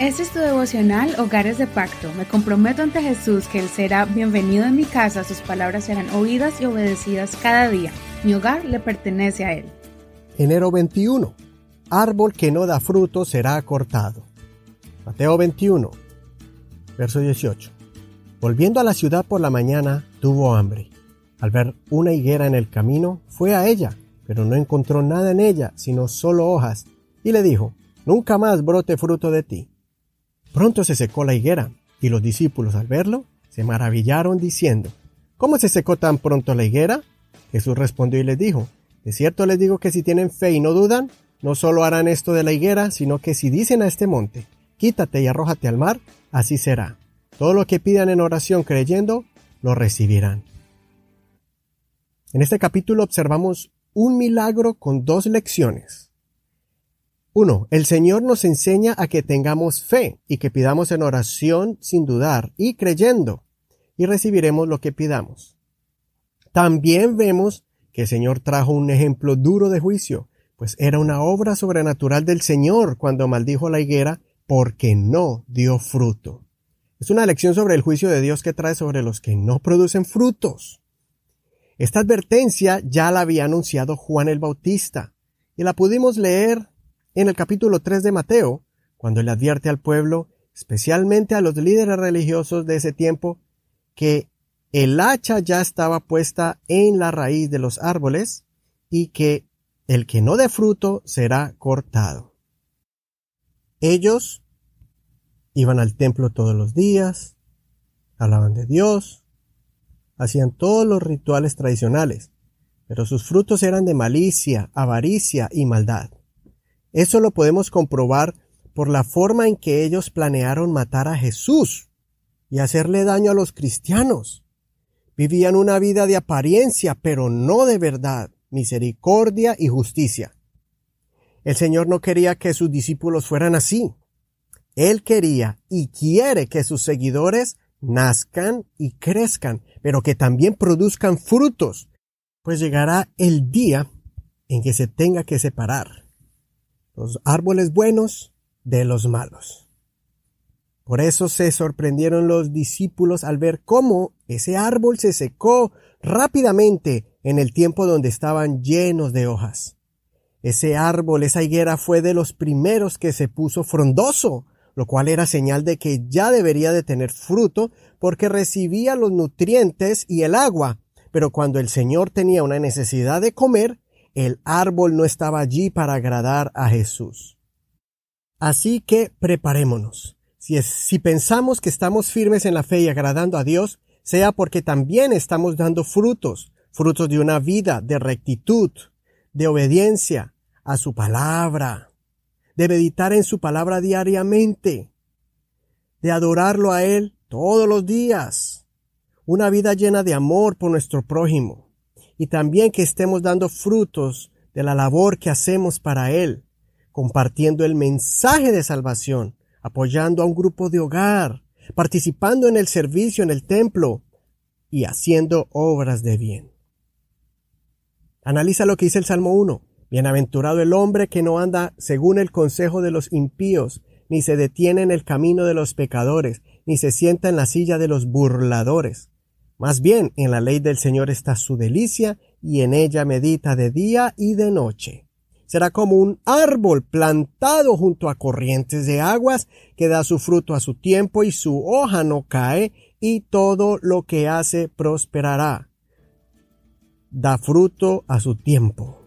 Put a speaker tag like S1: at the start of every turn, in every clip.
S1: Este es tu devocional Hogares de Pacto. Me comprometo ante Jesús que Él será bienvenido en mi casa, sus palabras serán oídas y obedecidas cada día. Mi hogar le pertenece a Él.
S2: Enero 21. Árbol que no da fruto será cortado. Mateo 21, verso 18. Volviendo a la ciudad por la mañana, tuvo hambre. Al ver una higuera en el camino, fue a ella, pero no encontró nada en ella, sino solo hojas, y le dijo, Nunca más brote fruto de ti. Pronto se secó la higuera, y los discípulos al verlo se maravillaron diciendo, ¿Cómo se secó tan pronto la higuera? Jesús respondió y les dijo, De cierto les digo que si tienen fe y no dudan, no solo harán esto de la higuera, sino que si dicen a este monte, quítate y arrójate al mar, así será. Todo lo que pidan en oración creyendo, lo recibirán. En este capítulo observamos un milagro con dos lecciones. 1. El Señor nos enseña a que tengamos fe y que pidamos en oración sin dudar y creyendo, y recibiremos lo que pidamos. También vemos que el Señor trajo un ejemplo duro de juicio, pues era una obra sobrenatural del Señor cuando maldijo la higuera porque no dio fruto. Es una lección sobre el juicio de Dios que trae sobre los que no producen frutos. Esta advertencia ya la había anunciado Juan el Bautista, y la pudimos leer en el capítulo 3 de Mateo, cuando le advierte al pueblo, especialmente a los líderes religiosos de ese tiempo, que el hacha ya estaba puesta en la raíz de los árboles y que el que no dé fruto será cortado. Ellos iban al templo todos los días, hablaban de Dios, hacían todos los rituales tradicionales, pero sus frutos eran de malicia, avaricia y maldad. Eso lo podemos comprobar por la forma en que ellos planearon matar a Jesús y hacerle daño a los cristianos. Vivían una vida de apariencia, pero no de verdad, misericordia y justicia. El Señor no quería que sus discípulos fueran así. Él quería y quiere que sus seguidores nazcan y crezcan, pero que también produzcan frutos, pues llegará el día en que se tenga que separar los árboles buenos de los malos. Por eso se sorprendieron los discípulos al ver cómo ese árbol se secó rápidamente en el tiempo donde estaban llenos de hojas. Ese árbol, esa higuera fue de los primeros que se puso frondoso, lo cual era señal de que ya debería de tener fruto porque recibía los nutrientes y el agua, pero cuando el Señor tenía una necesidad de comer, el árbol no estaba allí para agradar a Jesús. Así que preparémonos. Si, si pensamos que estamos firmes en la fe y agradando a Dios, sea porque también estamos dando frutos, frutos de una vida de rectitud, de obediencia a su palabra, de meditar en su palabra diariamente, de adorarlo a Él todos los días, una vida llena de amor por nuestro prójimo, y también que estemos dando frutos de la labor que hacemos para Él, compartiendo el mensaje de salvación, apoyando a un grupo de hogar, participando en el servicio en el templo y haciendo obras de bien. Analiza lo que dice el Salmo 1. Bienaventurado el hombre que no anda según el consejo de los impíos, ni se detiene en el camino de los pecadores, ni se sienta en la silla de los burladores más bien, en la ley del Señor está su delicia, y en ella medita de día y de noche. Será como un árbol plantado junto a corrientes de aguas, que da su fruto a su tiempo y su hoja no cae, y todo lo que hace prosperará. Da fruto a su tiempo,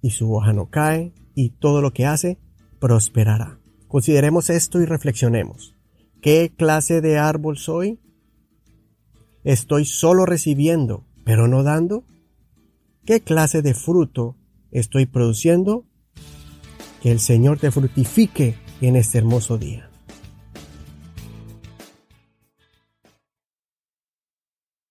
S2: y su hoja no cae, y todo lo que hace prosperará. Consideremos esto y reflexionemos. ¿Qué clase de árbol soy? ¿Estoy solo recibiendo, pero no dando? ¿Qué clase de fruto estoy produciendo? Que el Señor te frutifique en este hermoso día.